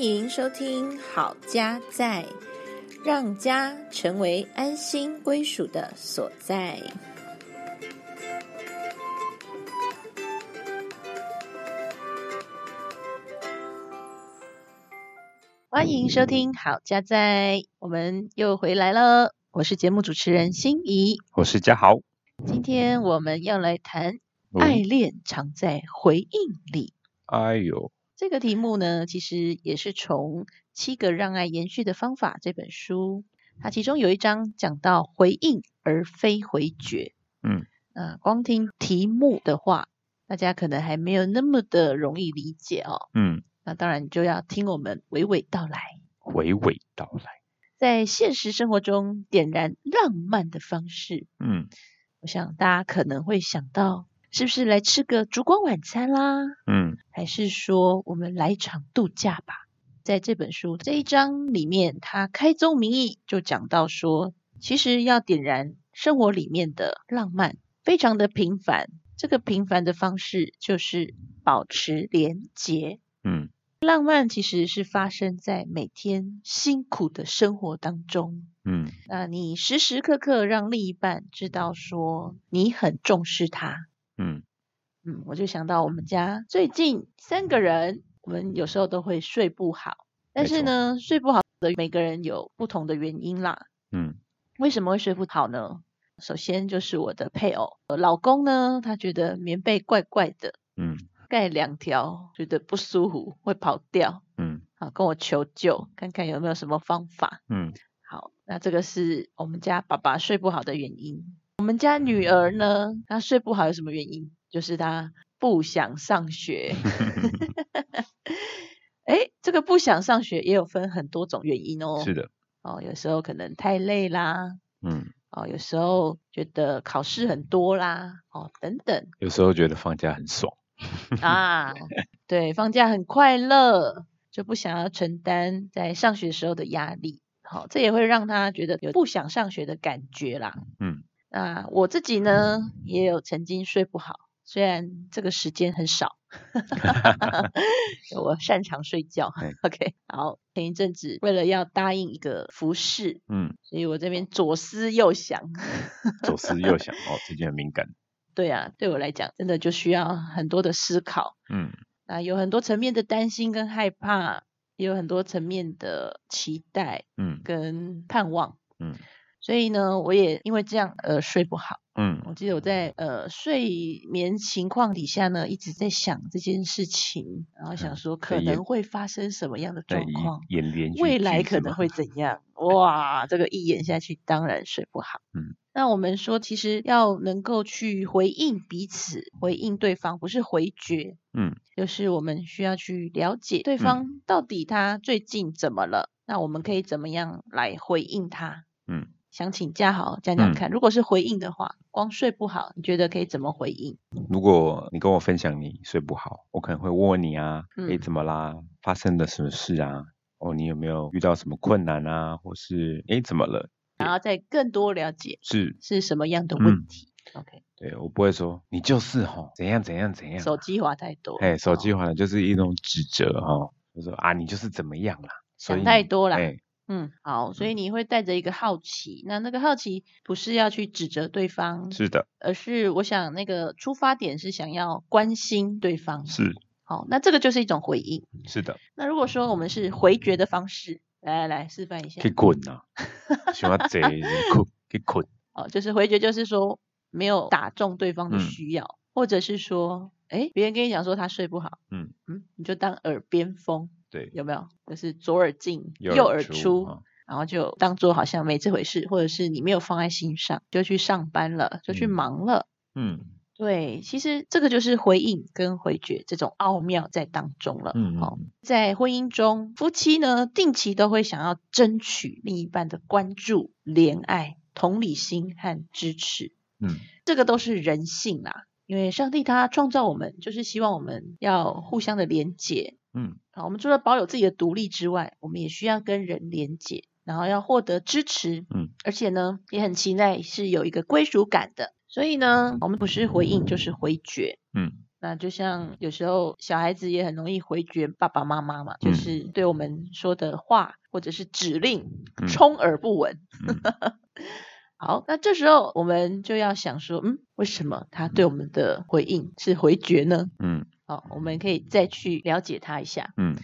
欢迎收听《好家在》，让家成为安心归属的所在。欢迎收听《好家在》，我们又回来了。我是节目主持人心怡，我是嘉豪。今天我们要来谈“爱恋藏在回应里”。哎呦，这个题目呢，其实也是从《七个让爱延续的方法》这本书，它其中有一章讲到回应而非回绝。嗯，呃，光听题目的话，大家可能还没有那么的容易理解哦。嗯，那当然就要听我们娓娓道来。娓娓道来，在现实生活中点燃浪漫的方式，嗯我想大家可能会想到，是不是来吃个烛光晚餐啦？嗯还是说我们来一场度假吧？在这本书这一章里面，他开宗明义就讲到说，其实要点燃生活里面的浪漫，非常的平凡。这个平凡的方式就是保持连结。嗯浪漫其实是发生在每天辛苦的生活当中。嗯那你时时刻刻让另一半知道说你很重视他，嗯嗯，我就想到我们家最近三个人，我们有时候都会睡不好，但是呢，睡不好的每个人有不同的原因啦。嗯为什么会睡不好呢？首先就是我的配偶，老公呢，他觉得棉被怪怪的，嗯盖两条觉得不舒服，会跑掉，嗯好跟我求救，看看有没有什么方法。嗯好，那这个是我们家爸爸睡不好的原因。我们家女儿呢，她睡不好有什么原因？就是她不想上学。哎，这个不想上学也有分很多种原因哦。是的，哦，有时候可能太累啦，嗯，哦，有时候觉得考试很多啦，哦，等等有时候觉得放假很爽，啊，对，放假很快乐，就不想要承担在上学时候的压力。好，这也会让他觉得有不想上学的感觉啦。嗯那我自己呢，也有曾经睡不好，虽然这个时间很少 我擅长睡觉嗯。OK，好，前一阵子为了要答应一个服饰，嗯，所以我这边左思右想。左思右想，哦，最近很敏感，对啊，对我来讲，真的就需要很多的思考。嗯那有很多层面的担心跟害怕，也有很多层面的期待嗯跟盼望。嗯所以呢，我也因为这样呃睡不好。嗯我记得我在呃睡眠情况底下呢，一直在想这件事情，然后想说可能会发生什么样的状况，演连续未来可能会怎 样？哇，这个一演下去，当然睡不好。嗯，那我们说，其实要能够去回应彼此，回应对方，不是回绝，嗯就是我们需要去了解对方到底他最近怎么了，那我们可以怎么样来回应他？嗯想请假好讲讲看，如果是回应的话，光睡不好，你觉得可以怎么回应？如果你跟我分享你睡不好，我可能会问问你啊，嗯诶，怎么啦？发生了什么事啊？哦，你有没有遇到什么困难啊？或是诶，怎么了？然后再更多了解是是什么样的嗯问题。OK，对我不会说你就是吼怎样怎样怎样，手机滑太多，哎，手机哦滑的就是一种指责哈，就说啊你就是怎么样啦，想太多啦哎，嗯，好，所以你会带着一个好奇，那那个好奇不是要去指责对方，是的，而是我想那个出发点是想要关心对方。是好，那这个就是一种回应。是的，那如果说我们是回绝的方式，来来来示范一下可以。滚呐，喜欢这困可以滚，哦，就是回绝，就是说没有打中对方的嗯需要，或者是说，哎，别人跟你讲说他睡不好，嗯嗯，你就当耳边风，对，有没有？就是左耳进右耳出，啊然后就当做好像没这回事，或者是你没有放在心上，就去上班了，就去嗯忙了。嗯对，其实这个就是回应跟回绝这种奥妙在当中了。嗯好、在婚姻中，夫妻呢定期都会想要争取另一半的关注、怜爱、同理心和支持，嗯这个都是人性啦。因为上帝他创造我们，就是希望我们要互相的连结。嗯好，我们除了保有自己的独立之外，我们也需要跟人连接，然后要获得支持。嗯，而且呢，也很期待是有一个归属感的。所以呢，我们不是回应就是回绝。嗯那就像有时候小孩子也很容易回绝爸爸妈妈嘛，就嗯是对我们说的话或者是指令嗯充耳不闻。嗯 好，那这时候我们就要想说，嗯，为什么他对我们的回应是回绝呢？嗯好，我们可以再去了解他一下。嗯。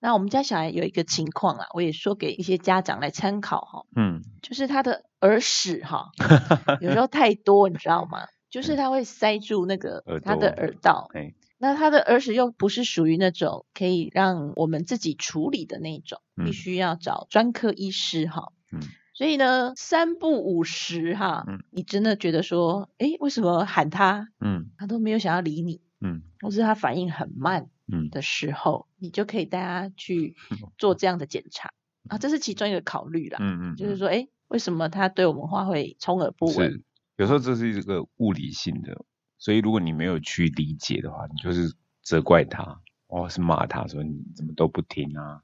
那我们家小孩有一个情况啊，我也说给一些家长来参考哈，嗯。就是他的耳屎哈，有时候太多，你知道吗？就是他会塞住那个他的耳道，哎。那他的耳屎又不是属于那种可以让我们自己处理的那种，必嗯。须要找专科医师哈。嗯。所以呢，三不五时哈，嗯。你真的觉得说，哎，为什么喊他，嗯。他都没有想要理你，嗯或是他反应很慢嗯的时候，你就可以带他去 做这样的检查啊，这是其中一个考虑啦。嗯嗯，就是说，诶，为什么他对我们话会充耳不闻？是有时候这是一个物理性的，所以如果你没有去理解的话，你就是责怪他，哦是骂他说你怎么都不听啊。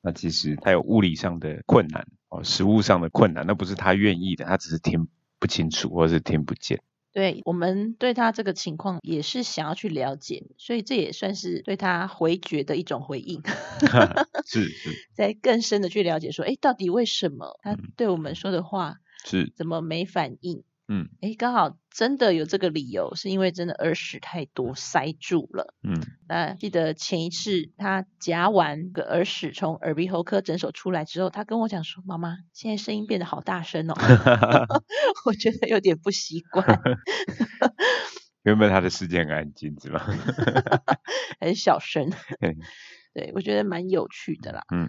那其实他有物理上的困难哦，食物上的困难，那不是他愿意的，他只是听不清楚或是听不见。对我们对他这个情况也是想要去了解，所以这也算是对他回绝的一种回应，是是在更深的去了解说，诶，到底为什么他嗯对我们说的话是，怎么没反应？嗯哎，刚好真的有这个理由，是因为真的耳屎太多塞住了。嗯那记得前一次他夹完个耳屎从耳鼻喉科诊所出来之后，他跟我讲说：“妈妈，现在声音变得好大声哦。”我觉得有点不习惯，原本他的世界很安静是吧？很小声。嗯对，我觉得蛮有趣的啦。嗯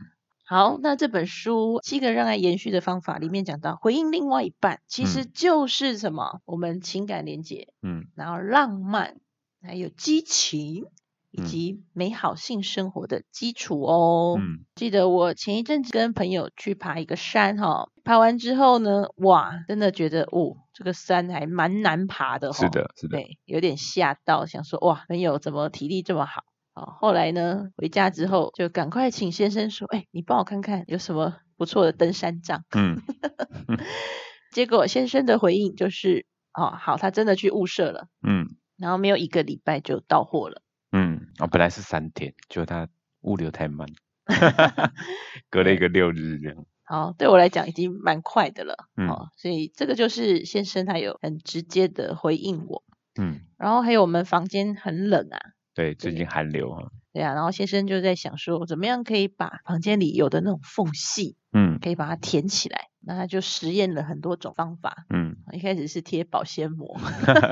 好，那这本书《七个让爱延续的方法》里面讲到，回应另外一半其实就是什么？我们情感连接，嗯然后浪漫，还有激情，以嗯及美好性生活的基础哦。嗯记得我前一阵子跟朋友去爬一个山哈，爬完之后呢，哇，真的觉得哦，这个山还蛮难爬的哈。是，的，是的，对，有点吓到，想说哇，朋友怎么体力这么好？哦，后来呢，回家之后就赶快请先生说，哎，你帮我看看有什么不错的登山杖。嗯 结果先生的回应就是，哦，好，他真的去物色了，嗯然后没有一个礼拜就到货了。嗯，啊，本来是三天，就他物流太慢，隔了一个六日这样。好，对我来讲已经蛮快的了，嗯哦，所以这个就是先生他有很直接的回应我，嗯，然后还有我们房间很冷啊，对，最近寒流哈。对啊，然后先生就在想说，怎么样可以把房间里有的那种缝隙，嗯。可以把它填起来，那他就实验了很多种方法，嗯。一开始是贴保鲜膜，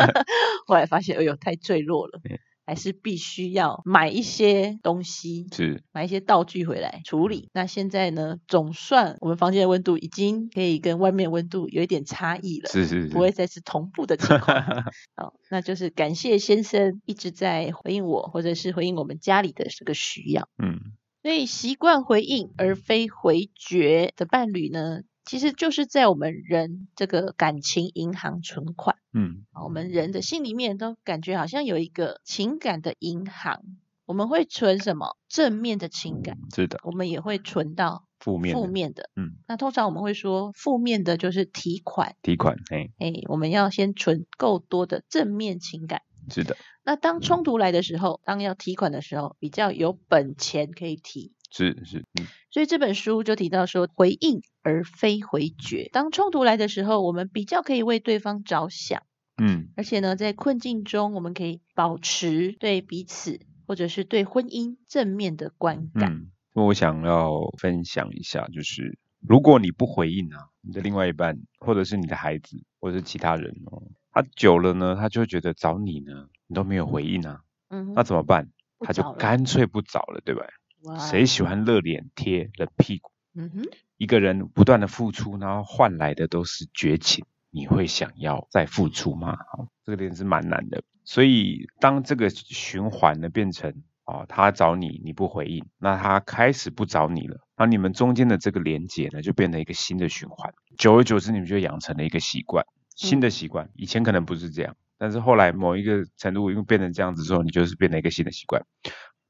后来发现哎呦太脆弱了对，还是必须要买一些东西，是，买一些道具回来处理。那现在呢，总算我们房间的温度已经可以跟外面温度有一点差异了。是是不会。再是同步的情况，好，那就是感谢先生一直在回应我，或者是回应我们家里的这个需要。嗯所以习惯回应而非回绝的伴侣呢，其实就是在我们人这个感情银行存款。嗯啊我们人的心里面都感觉好像有一个情感的银行，我们会存什么正面的情感，是的，我们也会存到负面的负面的。嗯，那通常我们会说负面的就是提款，提款，哎，哎，我们要先存够多的正面情感。是的，那当冲突来的时候，当要提款的时候，比较有本钱可以提。是是，嗯所以这本书就提到说，回应而非回绝。当冲突来的时候，我们比较可以为对方着想。嗯而且呢，在困境中，我们可以保持对彼此或者是对婚姻正面的观感。嗯，我想要分享一下，就是如果你不回应啊，你的另外一半或者是你的孩子或者是其他人哦，他久了呢，他就会觉得找你呢，你都没有回应啊，嗯，那怎么办？他就干脆不找了，对吧？哇谁喜欢热脸贴冷屁股？嗯哼，一个人不断的付出，然后换来的都是绝情，你会想要再付出吗？好，这个点是蛮难的。所以当这个循环呢变成哦，他找你你不回应，那他开始不找你了，那你们中间的这个连接呢就变成一个新的循环，久而久之你们就养成了一个习惯，新的习惯。以前可能不是这样，但是后来某一个程度因为变成这样子之后，你就是变成一个新的习惯。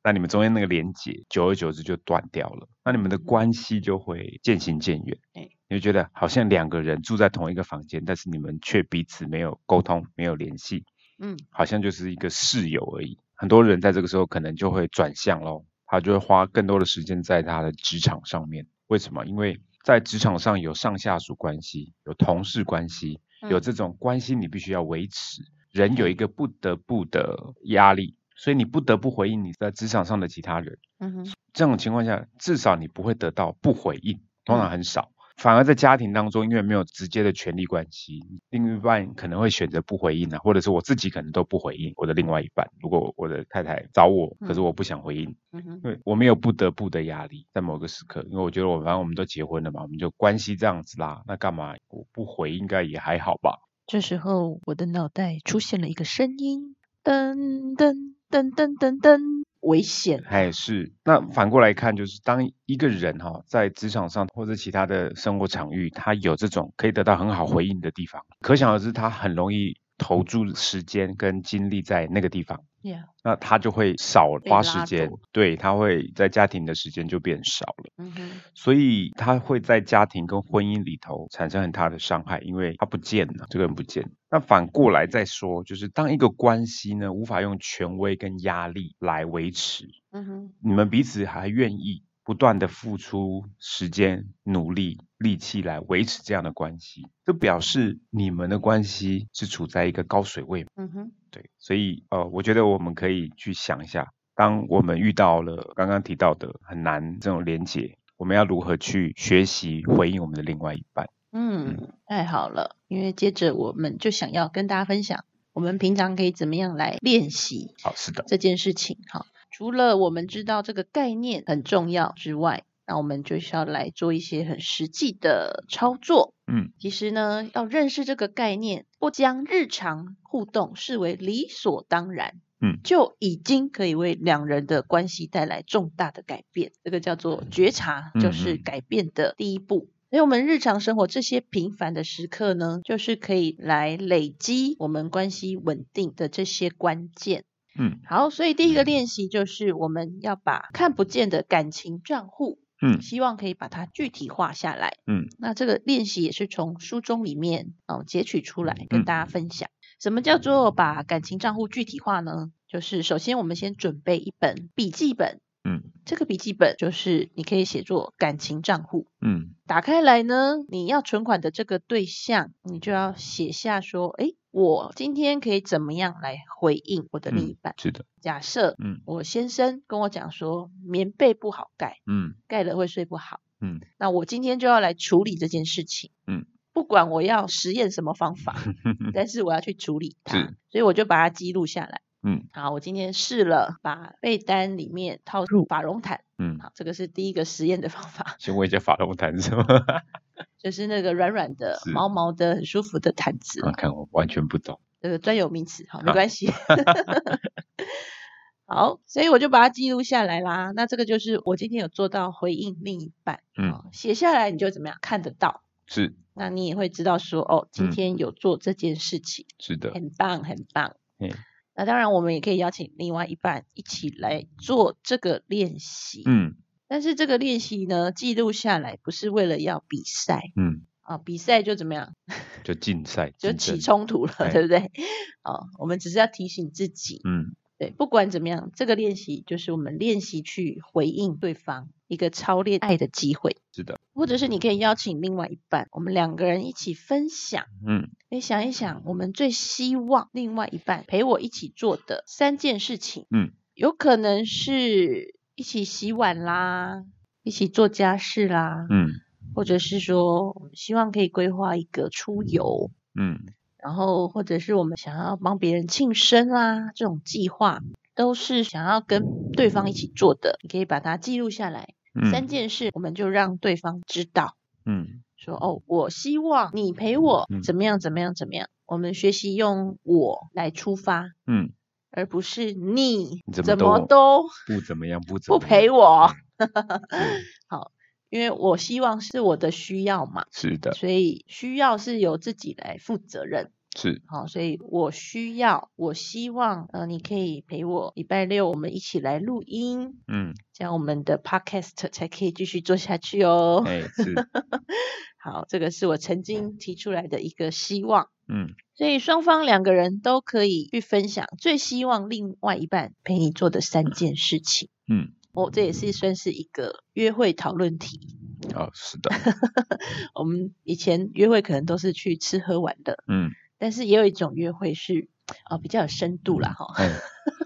那你们中间那个连接，久而久之就断掉了，那你们的关系就会渐行渐远。哎你就觉得好像两个人住在同一个房间，但是你们却彼此没有沟通、没有联系，嗯，好像就是一个室友而已。很多人在这个时候可能就会转向喽，他就会花更多的时间在他的职场上面。为什么？因为在职场上有上下属关系，有同事关系，有这种关系你必须要维持，人有一个不得不的压力，所以你不得不回应你在职场上的其他人。嗯哼，这种情况下，至少你不会得到不回应，通常很少。反而在家庭当中，因为没有直接的权利关系，另一半可能会选择不回应啊，或者是我自己可能都不回应我的另外一半。如果我的太太找我，可是我不想回应，因为我没有不得不的压力，在某个时刻，因为我觉得我反正我们都结婚了嘛，我们就关系这样子啦，那干嘛我不回应该也还好吧？这时候我的脑袋出现了一个声音，噔噔噔噔噔噔。危险，哎是。那反过来看，就是当一个人哈在职场上或者其他的生活场域，他有这种可以得到很好回应的地方，可想而知，他很容易投注时间跟精力在那个地方。那他就会少花时间，对他会在家庭的时间就变少了，嗯哼，所以他会在家庭跟婚姻里头产生很大的伤害，因为他不见了，这个人不见。那反过来再说，就是当一个关系呢无法用权威跟压力来维持，嗯哼，你们彼此还愿意。不断的付出时间、努力、力气来维持这样的关系，就表示你们的关系是处在一个高水位。嗯哼，对，所以呃，我觉得我们可以去想一下，当我们遇到了刚刚提到的很难这种连结，我们要如何去学习回应我们的另外一半？嗯，太好了，因为接着我们就想要跟大家分享，我们平常可以怎么样来练习？好，是的，这件事情，好。除了我们知道这个概念很重要之外，那我们就需要来做一些很实际的操作。嗯，其实呢，要认识这个概念，不将日常互动视为理所当然，嗯，就已经可以为两人的关系带来重大的改变。这个叫做觉察，就是改变的第一步。所以，我们日常生活这些平凡的时刻呢，就是可以来累积我们关系稳定的这些关键。嗯，好，所以第一个练习就是我们要把看不见的感情账户，嗯，希望可以把它具体化下来，嗯，那这个练习也是从书中里面哦截取出来跟大家分享。什么叫做把感情账户具体化呢？就是首先我们先准备一本笔记本。嗯，这个笔记本就是你可以写作感情账户。嗯，打开来呢，你要存款的这个对象，你就要写下说，哎，我今天可以怎么样来回应我的另一半？是的。假设，嗯，我先生跟我讲说，棉被不好盖，嗯，盖了会睡不好，嗯，那我今天就要来处理这件事情，嗯，不管我要实验什么方法，但是我要去处理它，所以我就把它记录下来。嗯，好，我今天试了把被单里面套入法绒毯。嗯，好，这个是第一个实验的方法。先问一下法绒毯是吗？就是那个软软的、毛毛的、很舒服的毯子。看我完全不懂。这个专有名词，好，没关系。好，所以我就把它记录下来啦。那这个就是我今天有做到回应另一半。嗯，写下来你就怎么样看得到？是。那你也会知道说，哦，今天有做这件事情。是的。很棒，很棒。嗯。那当然，我们也可以邀请另外一半一起来做这个练习。嗯，但是这个练习呢，记录下来不是为了要比赛。嗯，啊，比赛就怎么样？就竞赛，就起冲突了，对不对？哦，我们只是要提醒自己。嗯。对，不管怎么样，这个练习就是我们练习去回应对方一个超恋爱的机会。是的，或者是你可以邀请另外一半，我们两个人一起分享。嗯，你想一想，我们最希望另外一半陪我一起做的三件事情。嗯，有可能是一起洗碗啦，一起做家事啦。嗯，或者是说，希望可以规划一个出游。嗯。然后，或者是我们想要帮别人庆生啊，这种计划都是想要跟对方一起做的。你可以把它记录下来，三件事，我们就让对方知道。嗯，说哦，我希望你陪我怎么样，怎么样，怎么样。我们学习用我来出发，嗯，而不是你怎么都不怎么样，不 不陪我。好。因为我希望是我的需要嘛，是的，所以需要是由自己来负责任。是，好，所以我需要，我希望，呃，你可以陪我礼拜六我们一起来录音，嗯，这样我们的 podcast 才可以继续做下去哦。哎、是，好，这个是我曾经提出来的一个希望。嗯所以双方两个人都可以去分享最希望另外一半陪你做的三件事情。嗯，哦，这也是算是一个约会讨论题。哦，是的，我们以前约会可能都是去吃喝玩的，嗯，但是也有一种约会是呃比较有深度啦，哈，哎、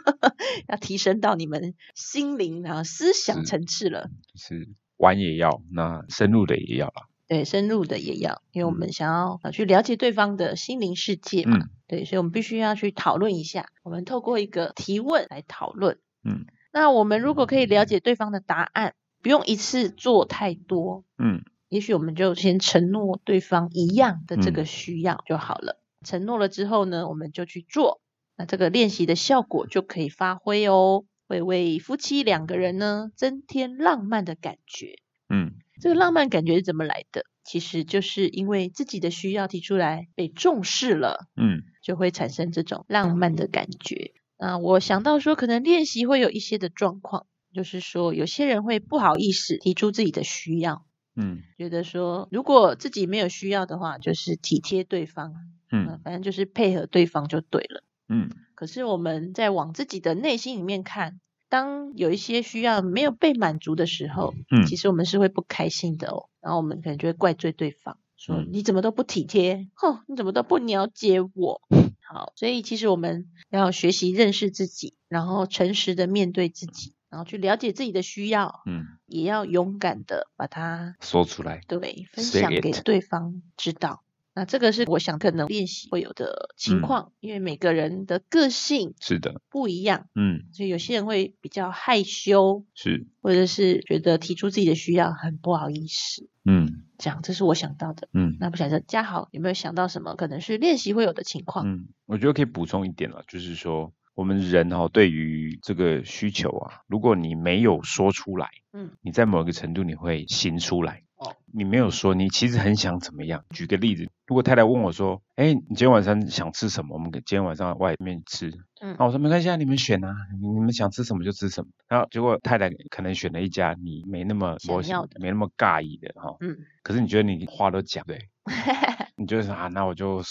要提升到你们心灵然后思想层次了。就是玩也要，那深入的也要啦。对，深入的也要，因为我嗯们想要呃去了解对方的心灵世界嘛。嗯对，所以我们必须要去讨论一下。我们透过一个提问来讨论。嗯那我们如果可以了解对方的答案，不用一次做太多，嗯也许我们就先承诺对方一样的这个嗯需要就好了。承诺了之后呢，我们就去做，那这个练习的效果就可以发挥哦，会为夫妻两个人呢增添浪漫的感觉。嗯这个浪漫感觉是怎么来的？其实就是因为自己的需要提出来被重视了，嗯就会产生这种浪漫的感觉。那我想到说，可能练习会有一些的状况，就是说有些人会不好意思提出自己的需要，嗯觉得说如果自己没有需要的话，就是体贴对方，嗯呃反正就是配合对方就对了。嗯可是我们在往自己的内心里面看，当有一些需要没有被满足的时候，嗯其实我们是会不开心的哦。然后我们可能就会怪罪对方，说、嗯你怎么都不体贴，哼，你怎么都不了解我。好，所以其实我们要学习认识自己，然后诚实的面对自己，然后去了解自己的需要，嗯，也要勇敢的把它说出来。对分享给对方知道。那这个是我想可能练习会有的情嗯况，因为每个人的个性是的，不一样，嗯所以有些人会比较害羞，是，或者是觉得提出自己的需要很不好意思。嗯这样，这是我想到的。嗯那不晓得嘉豪有没有想到什么可能是练习会有的情况？嗯，我觉得可以补充一点了，就是说我们人哦，对于这个需求啊，如果你没有说出来，嗯，你在某一个程度你会行出来。哦，你没有说，你其实很想怎么样？举个例子，如果太太问我说：“哎，你今天晚上想吃什么？我们今天晚上外面吃。”嗯那我说没关系啊，你们选啊，你你们想吃什么就吃什么。然后结果太太可能选了一家你没那么想要的没那么尬意的哈、嗯，可是你觉得你话都讲对，你就说啊，那我就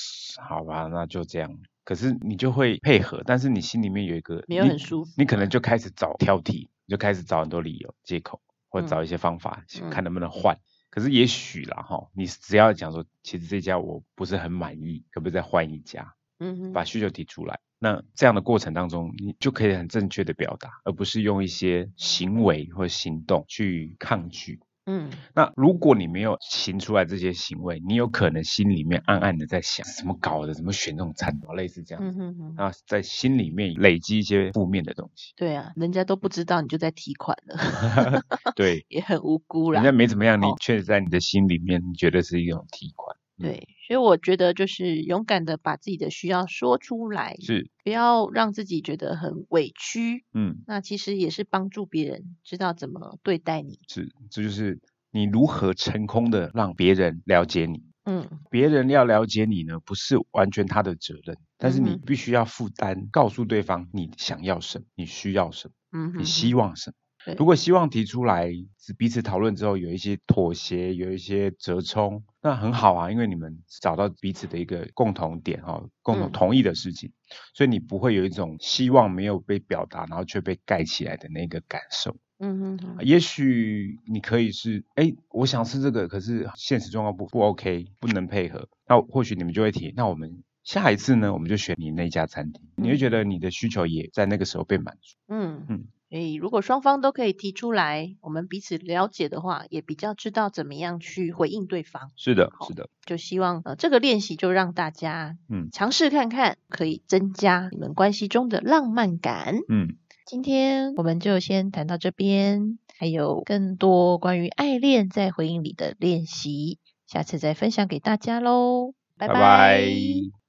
好吧，那就这样。可是你就会配合，但是你心里面有一个没有你很舒服你可能就开始找挑剔，你就开始找很多理由、借口，或者嗯找一些方法，嗯看能不能换。可是也许啦哈，你只要讲说，其实这家我不是很满意，可不可以再换一家？嗯哼，把需求提出来。那这样的过程当中，你就可以很正确的表达，而不是用一些行为或行动去抗拒。嗯那如果你没有行出来这些行为，你有可能心里面暗暗的在想，怎么搞的，怎么选这种餐，类似这样子，嗯哼哼，在心里面累积一些负面的东西。对啊，人家都不知道你就在提款了，对，也很无辜啦人家。没怎么样，你确实在你的心里面你觉得是一种提款。嗯对，所以我觉得就是勇敢的把自己的需要说出来，是，不要让自己觉得很委屈。嗯，那其实也是帮助别人知道怎么对待你。是，这就是你如何成功的让别人了解你。嗯别人要了解你呢，不是完全他的责任，但是你必须要负担，告诉对方你想要什么，你需要什么，嗯你希望什么。对如果希望提出来，是彼此讨论之后有一些妥协，有一些折冲，那很好啊，因为你们找到彼此的一个共同点哈、共同嗯同意的事情，所以你不会有一种希望没有被表达，然后却被盖起来的那个感受。嗯哼哼，也许你可以是，哎，我想吃这个，可是现实状况不不 OK，不能配合。那或许你们就会提，那我们下一次呢，我们就选你那家餐厅，你会觉得你的需求也在那个时候被满足。嗯嗯所以如果双方都可以提出来，我们彼此了解的话，也比较知道怎么样去回应对方。是的，是的，就希望呃这个练习就让大家嗯尝试看看，可以增加你们关系中的浪漫感。嗯，今天我们就先谈到这边，还有更多关于爱恋在回应里的练习，下次再分享给大家喽，拜拜拜